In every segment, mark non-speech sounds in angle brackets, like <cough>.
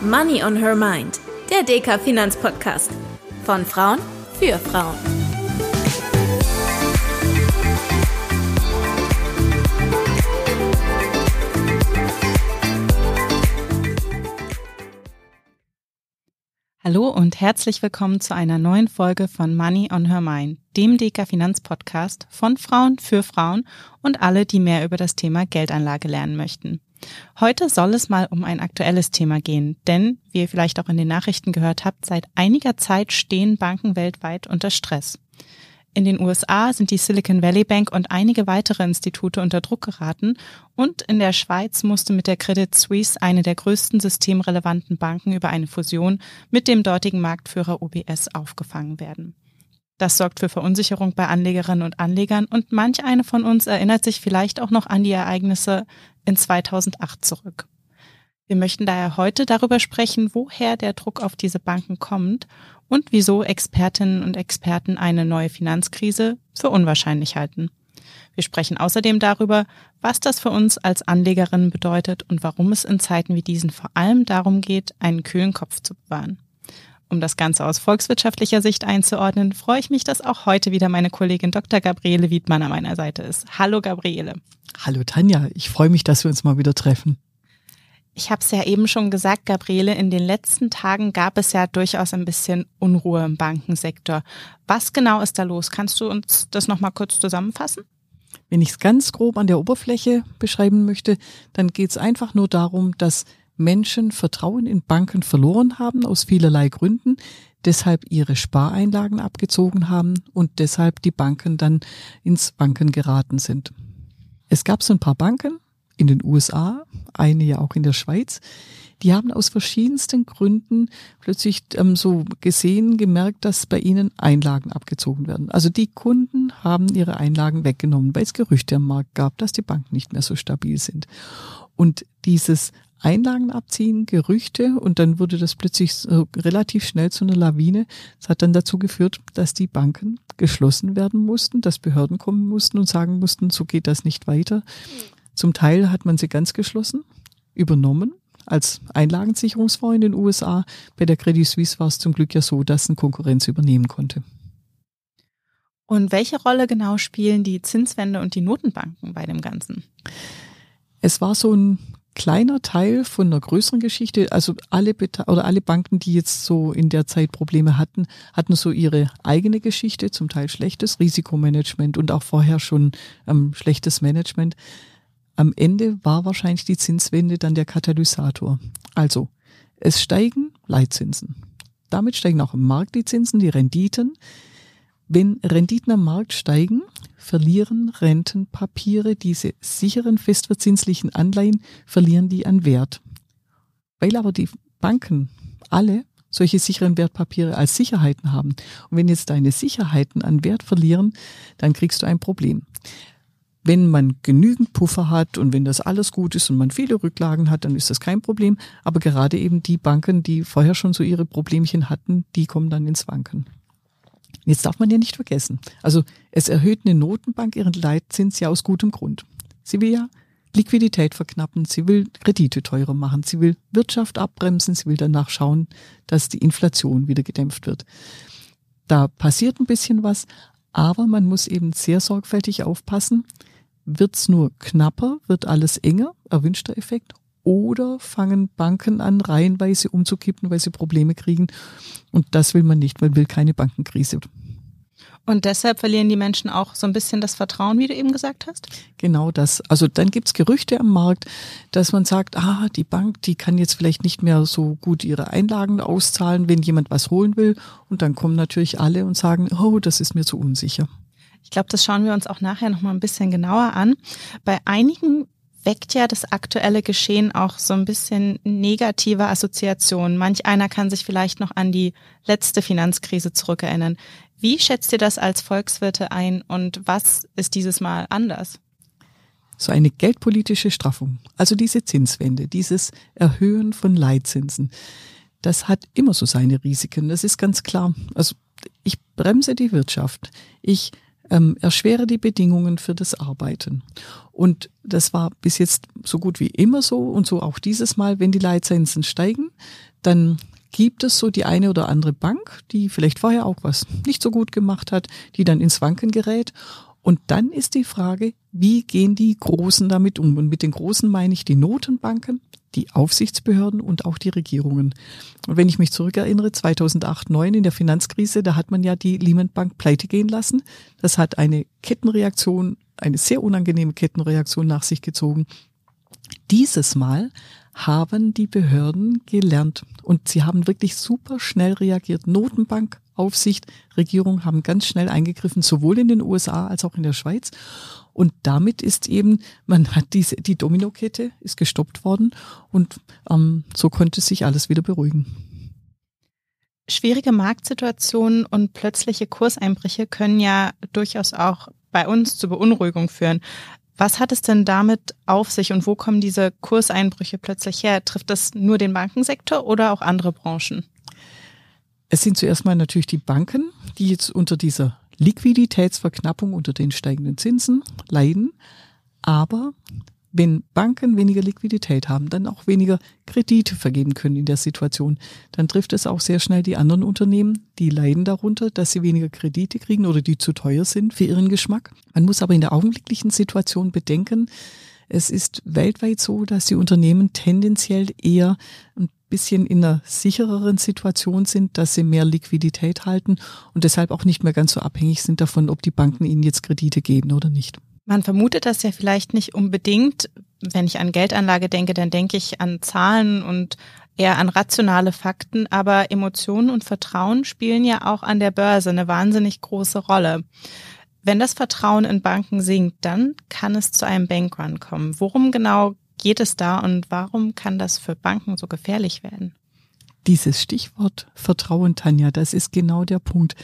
Money on Her Mind, der DK Finanzpodcast. Von Frauen für Frauen. Hallo und herzlich willkommen zu einer neuen Folge von Money on Her Mind, dem DK Finanzpodcast von Frauen für Frauen und alle, die mehr über das Thema Geldanlage lernen möchten. Heute soll es mal um ein aktuelles Thema gehen, denn, wie ihr vielleicht auch in den Nachrichten gehört habt, seit einiger Zeit stehen Banken weltweit unter Stress. In den USA sind die Silicon Valley Bank und einige weitere Institute unter Druck geraten und in der Schweiz musste mit der Credit Suisse eine der größten systemrelevanten Banken über eine Fusion mit dem dortigen Marktführer UBS aufgefangen werden. Das sorgt für Verunsicherung bei Anlegerinnen und Anlegern und manch eine von uns erinnert sich vielleicht auch noch an die Ereignisse in 2008 zurück. Wir möchten daher heute darüber sprechen, woher der Druck auf diese Banken kommt und wieso Expertinnen und Experten eine neue Finanzkrise für unwahrscheinlich halten. Wir sprechen außerdem darüber, was das für uns als Anlegerinnen bedeutet und warum es in Zeiten wie diesen vor allem darum geht, einen kühlen Kopf zu bewahren. Um das Ganze aus volkswirtschaftlicher Sicht einzuordnen, freue ich mich, dass auch heute wieder meine Kollegin Dr. Gabriele Wiedmann an meiner Seite ist. Hallo Gabriele. Hallo Tanja, ich freue mich, dass wir uns mal wieder treffen. Ich habe es ja eben schon gesagt, Gabriele, in den letzten Tagen gab es ja durchaus ein bisschen Unruhe im Bankensektor. Was genau ist da los? Kannst du uns das nochmal kurz zusammenfassen? Wenn ich es ganz grob an der Oberfläche beschreiben möchte, dann geht es einfach nur darum, dass Menschen Vertrauen in Banken verloren haben aus vielerlei Gründen, deshalb ihre Spareinlagen abgezogen haben und deshalb die Banken dann ins Banken geraten sind. Es gab so ein paar Banken in den USA, eine ja auch in der Schweiz, die haben aus verschiedensten Gründen plötzlich ähm, so gesehen, gemerkt, dass bei ihnen Einlagen abgezogen werden. Also die Kunden haben ihre Einlagen weggenommen, weil es Gerüchte am Markt gab, dass die Banken nicht mehr so stabil sind. Und dieses Einlagen abziehen, Gerüchte und dann wurde das plötzlich so relativ schnell zu einer Lawine. Das hat dann dazu geführt, dass die Banken geschlossen werden mussten, dass Behörden kommen mussten und sagen mussten, so geht das nicht weiter. Zum Teil hat man sie ganz geschlossen, übernommen als Einlagensicherungsfonds in den USA. Bei der Credit Suisse war es zum Glück ja so, dass ein Konkurrenz übernehmen konnte. Und welche Rolle genau spielen die Zinswende und die Notenbanken bei dem Ganzen? Es war so ein kleiner Teil von einer größeren Geschichte. Also alle oder alle Banken, die jetzt so in der Zeit Probleme hatten, hatten so ihre eigene Geschichte, zum Teil schlechtes Risikomanagement und auch vorher schon ähm, schlechtes Management. Am Ende war wahrscheinlich die Zinswende dann der Katalysator. Also es steigen Leitzinsen. Damit steigen auch im Markt die Zinsen, die Renditen. Wenn Renditen am Markt steigen, verlieren Rentenpapiere, diese sicheren festverzinslichen Anleihen, verlieren die an Wert. Weil aber die Banken alle solche sicheren Wertpapiere als Sicherheiten haben. Und wenn jetzt deine Sicherheiten an Wert verlieren, dann kriegst du ein Problem. Wenn man genügend Puffer hat und wenn das alles gut ist und man viele Rücklagen hat, dann ist das kein Problem. Aber gerade eben die Banken, die vorher schon so ihre Problemchen hatten, die kommen dann ins Wanken. Jetzt darf man ja nicht vergessen. Also es erhöht eine Notenbank ihren Leitzins ja aus gutem Grund. Sie will ja Liquidität verknappen, sie will Kredite teurer machen, sie will Wirtschaft abbremsen, sie will danach schauen, dass die Inflation wieder gedämpft wird. Da passiert ein bisschen was, aber man muss eben sehr sorgfältig aufpassen. Wird's nur knapper, wird alles enger, erwünschter Effekt, oder fangen Banken an, reihenweise umzukippen, weil sie Probleme kriegen. Und das will man nicht, man will keine Bankenkrise. Und deshalb verlieren die Menschen auch so ein bisschen das Vertrauen, wie du eben gesagt hast? Genau das. Also dann gibt's Gerüchte am Markt, dass man sagt, ah, die Bank, die kann jetzt vielleicht nicht mehr so gut ihre Einlagen auszahlen, wenn jemand was holen will. Und dann kommen natürlich alle und sagen, oh, das ist mir zu unsicher. Ich glaube, das schauen wir uns auch nachher noch mal ein bisschen genauer an. Bei einigen weckt ja das aktuelle Geschehen auch so ein bisschen negative Assoziationen. Manch einer kann sich vielleicht noch an die letzte Finanzkrise zurückerinnern. Wie schätzt ihr das als Volkswirte ein und was ist dieses Mal anders? So eine geldpolitische Straffung, also diese Zinswende, dieses Erhöhen von Leitzinsen, das hat immer so seine Risiken, das ist ganz klar. Also ich bremse die Wirtschaft. Ich ähm, erschwere die Bedingungen für das Arbeiten. Und das war bis jetzt so gut wie immer so und so auch dieses Mal, wenn die Leitzinsen steigen, dann gibt es so die eine oder andere Bank, die vielleicht vorher auch was nicht so gut gemacht hat, die dann ins Wanken gerät. Und dann ist die Frage, wie gehen die Großen damit um? Und mit den Großen meine ich die Notenbanken, die Aufsichtsbehörden und auch die Regierungen. Und wenn ich mich zurückerinnere, 2008, 2009 in der Finanzkrise, da hat man ja die Lehman Bank pleite gehen lassen. Das hat eine Kettenreaktion, eine sehr unangenehme Kettenreaktion nach sich gezogen. Dieses Mal haben die Behörden gelernt und sie haben wirklich super schnell reagiert. Notenbank, Aufsicht, Regierung haben ganz schnell eingegriffen, sowohl in den USA als auch in der Schweiz. Und damit ist eben, man hat diese, die Dominokette ist gestoppt worden und ähm, so konnte sich alles wieder beruhigen. Schwierige Marktsituationen und plötzliche Kurseinbrüche können ja durchaus auch bei uns zu Beunruhigung führen. Was hat es denn damit auf sich und wo kommen diese Kurseinbrüche plötzlich her? Trifft das nur den Bankensektor oder auch andere Branchen? Es sind zuerst mal natürlich die Banken, die jetzt unter dieser Liquiditätsverknappung, unter den steigenden Zinsen leiden. Aber wenn Banken weniger Liquidität haben, dann auch weniger Kredite vergeben können in der Situation, dann trifft es auch sehr schnell die anderen Unternehmen, die leiden darunter, dass sie weniger Kredite kriegen oder die zu teuer sind für ihren Geschmack. Man muss aber in der augenblicklichen Situation bedenken, es ist weltweit so, dass die Unternehmen tendenziell eher ein bisschen in einer sichereren Situation sind, dass sie mehr Liquidität halten und deshalb auch nicht mehr ganz so abhängig sind davon, ob die Banken ihnen jetzt Kredite geben oder nicht. Man vermutet das ja vielleicht nicht unbedingt. Wenn ich an Geldanlage denke, dann denke ich an Zahlen und eher an rationale Fakten, aber Emotionen und Vertrauen spielen ja auch an der Börse eine wahnsinnig große Rolle. Wenn das Vertrauen in Banken sinkt, dann kann es zu einem Bankrun kommen. Worum genau geht es da und warum kann das für Banken so gefährlich werden? Dieses Stichwort Vertrauen, Tanja, das ist genau der Punkt.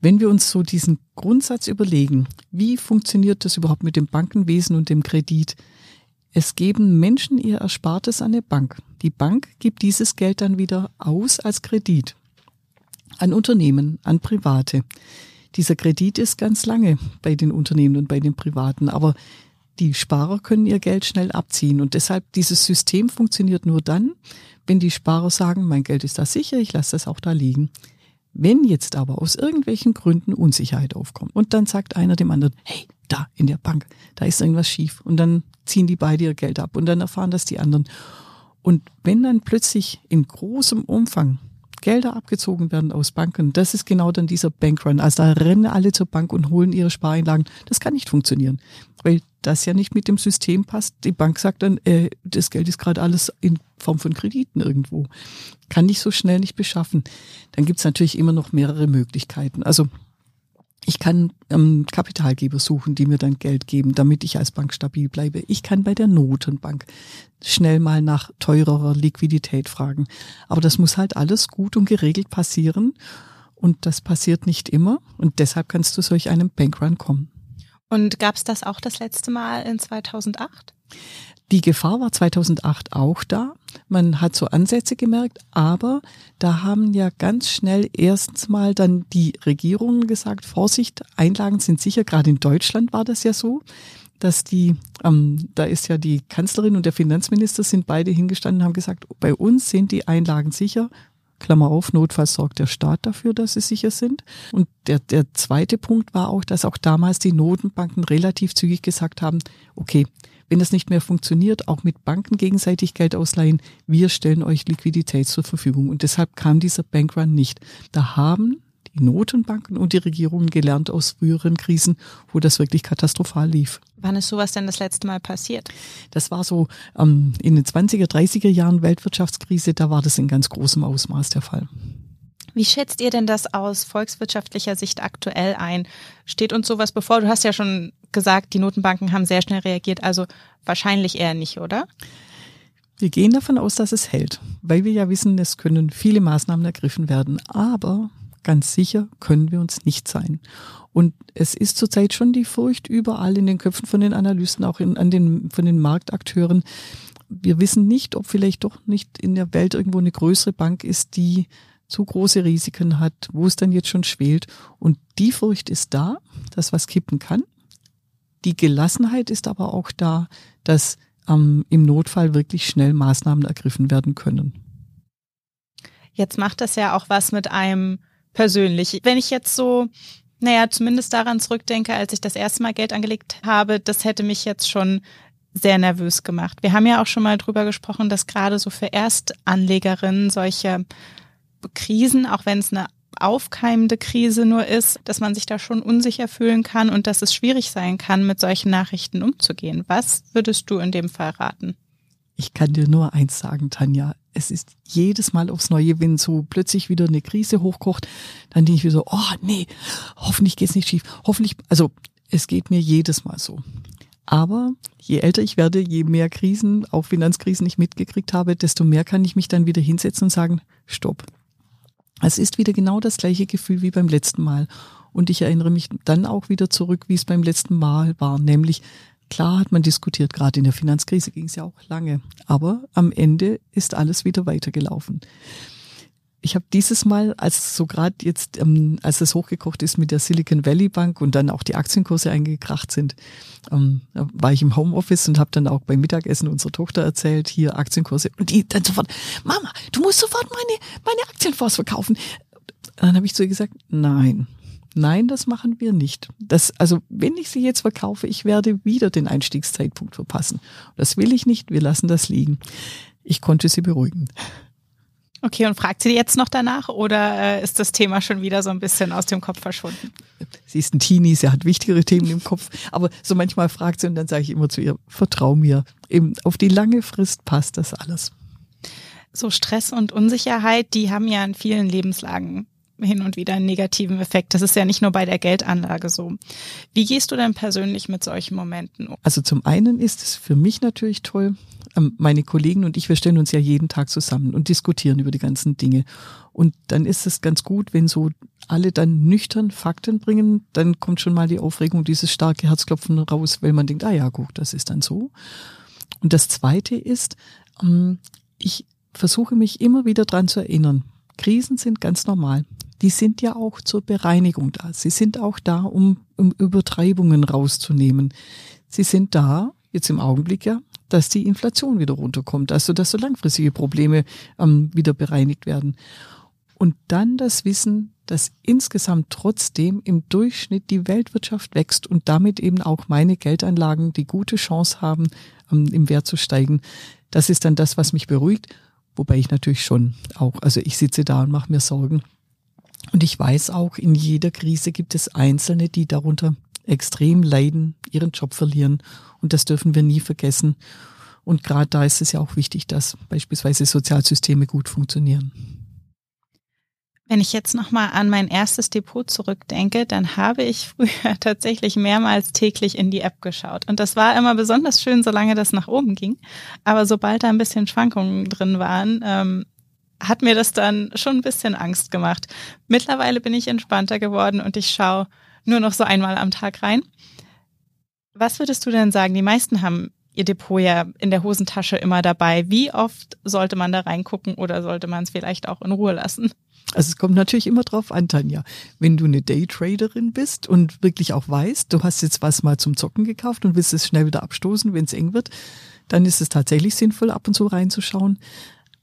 Wenn wir uns so diesen Grundsatz überlegen, wie funktioniert das überhaupt mit dem Bankenwesen und dem Kredit? Es geben Menschen ihr Erspartes an eine Bank. Die Bank gibt dieses Geld dann wieder aus als Kredit an Unternehmen, an Private. Dieser Kredit ist ganz lange bei den Unternehmen und bei den Privaten, aber die Sparer können ihr Geld schnell abziehen und deshalb dieses System funktioniert nur dann, wenn die Sparer sagen, mein Geld ist da sicher, ich lasse das auch da liegen. Wenn jetzt aber aus irgendwelchen Gründen Unsicherheit aufkommt und dann sagt einer dem anderen, hey, da in der Bank, da ist irgendwas schief und dann ziehen die beide ihr Geld ab und dann erfahren das die anderen. Und wenn dann plötzlich in großem Umfang Gelder abgezogen werden aus Banken, das ist genau dann dieser Bankrun. Also da rennen alle zur Bank und holen ihre Spareinlagen. Das kann nicht funktionieren, weil das ja nicht mit dem System passt. Die Bank sagt dann, äh, das Geld ist gerade alles in Form von Krediten irgendwo. Kann ich so schnell nicht beschaffen. Dann gibt's natürlich immer noch mehrere Möglichkeiten. Also ich kann ähm, Kapitalgeber suchen, die mir dann Geld geben, damit ich als Bank stabil bleibe. Ich kann bei der Notenbank schnell mal nach teurerer Liquidität fragen. Aber das muss halt alles gut und geregelt passieren. Und das passiert nicht immer. Und deshalb kannst du solch einem Bankrun kommen. Und gab es das auch das letzte Mal in 2008? Die Gefahr war 2008 auch da. Man hat so Ansätze gemerkt, aber da haben ja ganz schnell erstens mal dann die Regierungen gesagt, Vorsicht, Einlagen sind sicher. Gerade in Deutschland war das ja so, dass die, ähm, da ist ja die Kanzlerin und der Finanzminister sind beide hingestanden und haben gesagt, bei uns sind die Einlagen sicher. Klammer auf, notfalls sorgt der Staat dafür, dass sie sicher sind. Und der, der zweite Punkt war auch, dass auch damals die Notenbanken relativ zügig gesagt haben, okay, wenn das nicht mehr funktioniert, auch mit Banken gegenseitig Geld ausleihen, wir stellen euch Liquidität zur Verfügung. Und deshalb kam dieser Bankrun nicht. Da haben die Notenbanken und die Regierungen gelernt aus früheren Krisen, wo das wirklich katastrophal lief. Wann ist sowas denn das letzte Mal passiert? Das war so ähm, in den 20er, 30er Jahren Weltwirtschaftskrise, da war das in ganz großem Ausmaß der Fall. Wie schätzt ihr denn das aus volkswirtschaftlicher Sicht aktuell ein? Steht uns sowas bevor? Du hast ja schon gesagt, die Notenbanken haben sehr schnell reagiert, also wahrscheinlich eher nicht, oder? Wir gehen davon aus, dass es hält, weil wir ja wissen, es können viele Maßnahmen ergriffen werden, aber ganz sicher können wir uns nicht sein. Und es ist zurzeit schon die Furcht überall in den Köpfen von den Analysten, auch in, an den, von den Marktakteuren. Wir wissen nicht, ob vielleicht doch nicht in der Welt irgendwo eine größere Bank ist, die zu große Risiken hat, wo es dann jetzt schon schwelt. Und die Furcht ist da, dass was kippen kann. Die Gelassenheit ist aber auch da, dass ähm, im Notfall wirklich schnell Maßnahmen ergriffen werden können. Jetzt macht das ja auch was mit einem persönlich. Wenn ich jetzt so, naja, zumindest daran zurückdenke, als ich das erste Mal Geld angelegt habe, das hätte mich jetzt schon sehr nervös gemacht. Wir haben ja auch schon mal drüber gesprochen, dass gerade so für Erstanlegerinnen solche Krisen, auch wenn es eine aufkeimende Krise nur ist, dass man sich da schon unsicher fühlen kann und dass es schwierig sein kann, mit solchen Nachrichten umzugehen. Was würdest du in dem Fall raten? Ich kann dir nur eins sagen, Tanja. Es ist jedes Mal aufs Neue, wenn so plötzlich wieder eine Krise hochkocht, dann denke ich wieder so, oh nee, hoffentlich geht's nicht schief. Hoffentlich, also es geht mir jedes Mal so. Aber je älter ich werde, je mehr Krisen, auch Finanzkrisen ich mitgekriegt habe, desto mehr kann ich mich dann wieder hinsetzen und sagen, stopp. Es ist wieder genau das gleiche Gefühl wie beim letzten Mal. Und ich erinnere mich dann auch wieder zurück, wie es beim letzten Mal war, nämlich Klar hat man diskutiert, gerade in der Finanzkrise ging es ja auch lange, aber am Ende ist alles wieder weitergelaufen. Ich habe dieses Mal, als so gerade jetzt, ähm, als es hochgekocht ist mit der Silicon Valley Bank und dann auch die Aktienkurse eingekracht sind, ähm, war ich im Homeoffice und habe dann auch beim Mittagessen unserer Tochter erzählt, hier Aktienkurse und die dann sofort, Mama, du musst sofort meine meine Aktienfonds verkaufen. Und dann habe ich zu ihr gesagt, nein, Nein, das machen wir nicht. Das, also, wenn ich sie jetzt verkaufe, ich werde wieder den Einstiegszeitpunkt verpassen. Das will ich nicht. Wir lassen das liegen. Ich konnte sie beruhigen. Okay, und fragt sie jetzt noch danach oder äh, ist das Thema schon wieder so ein bisschen aus dem Kopf verschwunden? Sie ist ein Teenie, sie hat wichtigere Themen im Kopf, aber so manchmal fragt sie und dann sage ich immer zu ihr, vertrau mir, eben auf die lange Frist passt das alles. So Stress und Unsicherheit, die haben ja in vielen Lebenslagen hin und wieder einen negativen Effekt. Das ist ja nicht nur bei der Geldanlage so. Wie gehst du denn persönlich mit solchen Momenten um? Also zum einen ist es für mich natürlich toll, ähm, meine Kollegen und ich, wir stellen uns ja jeden Tag zusammen und diskutieren über die ganzen Dinge. Und dann ist es ganz gut, wenn so alle dann nüchtern Fakten bringen, dann kommt schon mal die Aufregung, dieses starke Herzklopfen raus, weil man denkt, ah ja, gut, das ist dann so. Und das zweite ist, ähm, ich versuche mich immer wieder dran zu erinnern. Krisen sind ganz normal die sind ja auch zur Bereinigung da. Sie sind auch da, um, um Übertreibungen rauszunehmen. Sie sind da, jetzt im Augenblick ja, dass die Inflation wieder runterkommt, also dass so langfristige Probleme ähm, wieder bereinigt werden. Und dann das Wissen, dass insgesamt trotzdem im Durchschnitt die Weltwirtschaft wächst und damit eben auch meine Geldanlagen die gute Chance haben, ähm, im Wert zu steigen. Das ist dann das, was mich beruhigt. Wobei ich natürlich schon auch, also ich sitze da und mache mir Sorgen, und ich weiß auch, in jeder Krise gibt es Einzelne, die darunter extrem leiden, ihren Job verlieren. Und das dürfen wir nie vergessen. Und gerade da ist es ja auch wichtig, dass beispielsweise Sozialsysteme gut funktionieren. Wenn ich jetzt nochmal an mein erstes Depot zurückdenke, dann habe ich früher <laughs> tatsächlich mehrmals täglich in die App geschaut. Und das war immer besonders schön, solange das nach oben ging. Aber sobald da ein bisschen Schwankungen drin waren, ähm, hat mir das dann schon ein bisschen Angst gemacht. Mittlerweile bin ich entspannter geworden und ich schaue nur noch so einmal am Tag rein. Was würdest du denn sagen? Die meisten haben ihr Depot ja in der Hosentasche immer dabei. Wie oft sollte man da reingucken oder sollte man es vielleicht auch in Ruhe lassen? Also es kommt natürlich immer drauf an, Tanja. Wenn du eine Daytraderin bist und wirklich auch weißt, du hast jetzt was mal zum Zocken gekauft und willst es schnell wieder abstoßen, wenn es eng wird, dann ist es tatsächlich sinnvoll, ab und zu reinzuschauen.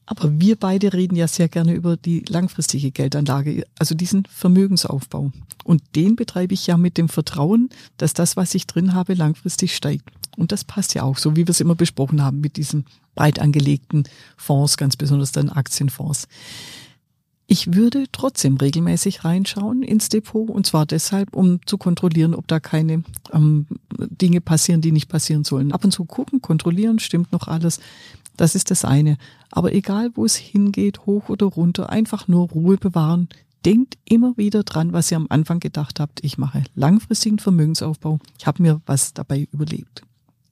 Aber wir beide reden ja sehr gerne über die langfristige Geldanlage, also diesen Vermögensaufbau. Und den betreibe ich ja mit dem Vertrauen, dass das, was ich drin habe, langfristig steigt. Und das passt ja auch, so wie wir es immer besprochen haben, mit diesen breit angelegten Fonds, ganz besonders dann Aktienfonds. Ich würde trotzdem regelmäßig reinschauen ins Depot und zwar deshalb, um zu kontrollieren, ob da keine ähm, Dinge passieren, die nicht passieren sollen. Ab und zu gucken, kontrollieren, stimmt noch alles. Das ist das eine. Aber egal, wo es hingeht, hoch oder runter, einfach nur Ruhe bewahren. Denkt immer wieder dran, was ihr am Anfang gedacht habt. Ich mache langfristigen Vermögensaufbau. Ich habe mir was dabei überlegt.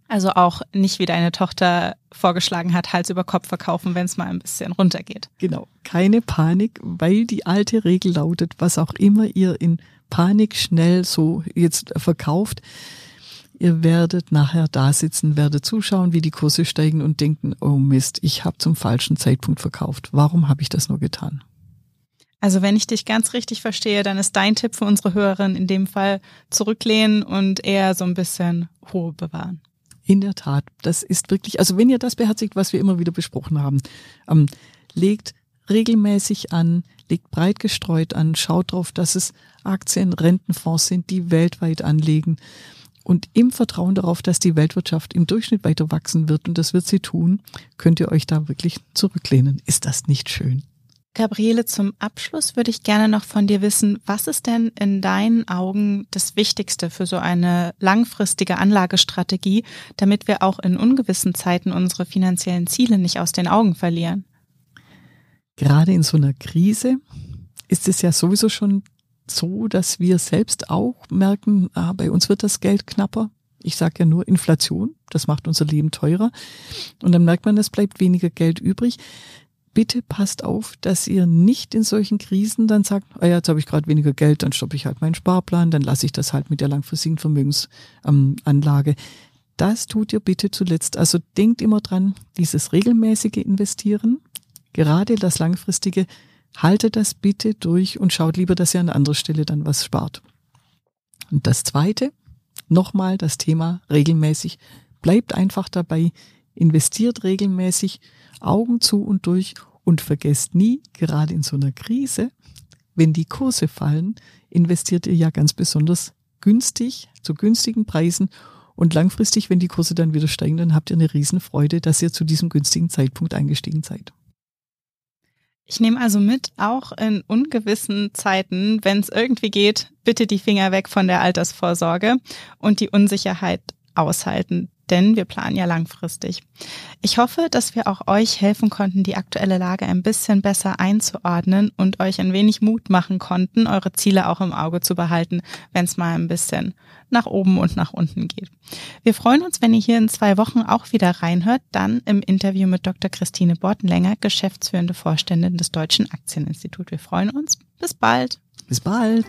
Also auch nicht, wie deine Tochter vorgeschlagen hat, Hals über Kopf verkaufen, wenn es mal ein bisschen runtergeht. Genau, keine Panik, weil die alte Regel lautet, was auch immer ihr in Panik schnell so jetzt verkauft, Ihr werdet nachher da sitzen, werdet zuschauen, wie die Kurse steigen und denken, oh Mist, ich habe zum falschen Zeitpunkt verkauft. Warum habe ich das nur getan? Also wenn ich dich ganz richtig verstehe, dann ist dein Tipp für unsere Hörerin in dem Fall zurücklehnen und eher so ein bisschen Ruhe bewahren. In der Tat, das ist wirklich, also wenn ihr das beherzigt, was wir immer wieder besprochen haben, ähm, legt regelmäßig an, legt breit gestreut an, schaut drauf, dass es Aktien, Rentenfonds sind, die weltweit anlegen. Und im Vertrauen darauf, dass die Weltwirtschaft im Durchschnitt weiter wachsen wird, und das wird sie tun, könnt ihr euch da wirklich zurücklehnen. Ist das nicht schön? Gabriele, zum Abschluss würde ich gerne noch von dir wissen, was ist denn in deinen Augen das Wichtigste für so eine langfristige Anlagestrategie, damit wir auch in ungewissen Zeiten unsere finanziellen Ziele nicht aus den Augen verlieren? Gerade in so einer Krise ist es ja sowieso schon so, dass wir selbst auch merken, ah, bei uns wird das Geld knapper. Ich sage ja nur Inflation, das macht unser Leben teurer. Und dann merkt man, es bleibt weniger Geld übrig bitte passt auf, dass ihr nicht in solchen Krisen dann sagt, ah ja, jetzt habe ich gerade weniger Geld, dann stoppe ich halt meinen Sparplan, dann lasse ich das halt mit der langfristigen Vermögensanlage. Ähm, das tut ihr bitte zuletzt. Also denkt immer dran, dieses regelmäßige Investieren, gerade das langfristige, haltet das bitte durch und schaut lieber, dass ihr an anderer Stelle dann was spart. Und das zweite, nochmal das Thema regelmäßig. Bleibt einfach dabei, investiert regelmäßig, Augen zu und durch und vergesst nie, gerade in so einer Krise, wenn die Kurse fallen, investiert ihr ja ganz besonders günstig, zu günstigen Preisen und langfristig, wenn die Kurse dann wieder steigen, dann habt ihr eine Riesenfreude, dass ihr zu diesem günstigen Zeitpunkt eingestiegen seid. Ich nehme also mit, auch in ungewissen Zeiten, wenn es irgendwie geht, bitte die Finger weg von der Altersvorsorge und die Unsicherheit aushalten denn wir planen ja langfristig. Ich hoffe, dass wir auch euch helfen konnten, die aktuelle Lage ein bisschen besser einzuordnen und euch ein wenig Mut machen konnten, eure Ziele auch im Auge zu behalten, wenn es mal ein bisschen nach oben und nach unten geht. Wir freuen uns, wenn ihr hier in zwei Wochen auch wieder reinhört, dann im Interview mit Dr. Christine Bortenlänger, geschäftsführende Vorständin des Deutschen Aktieninstituts. Wir freuen uns. Bis bald. Bis bald.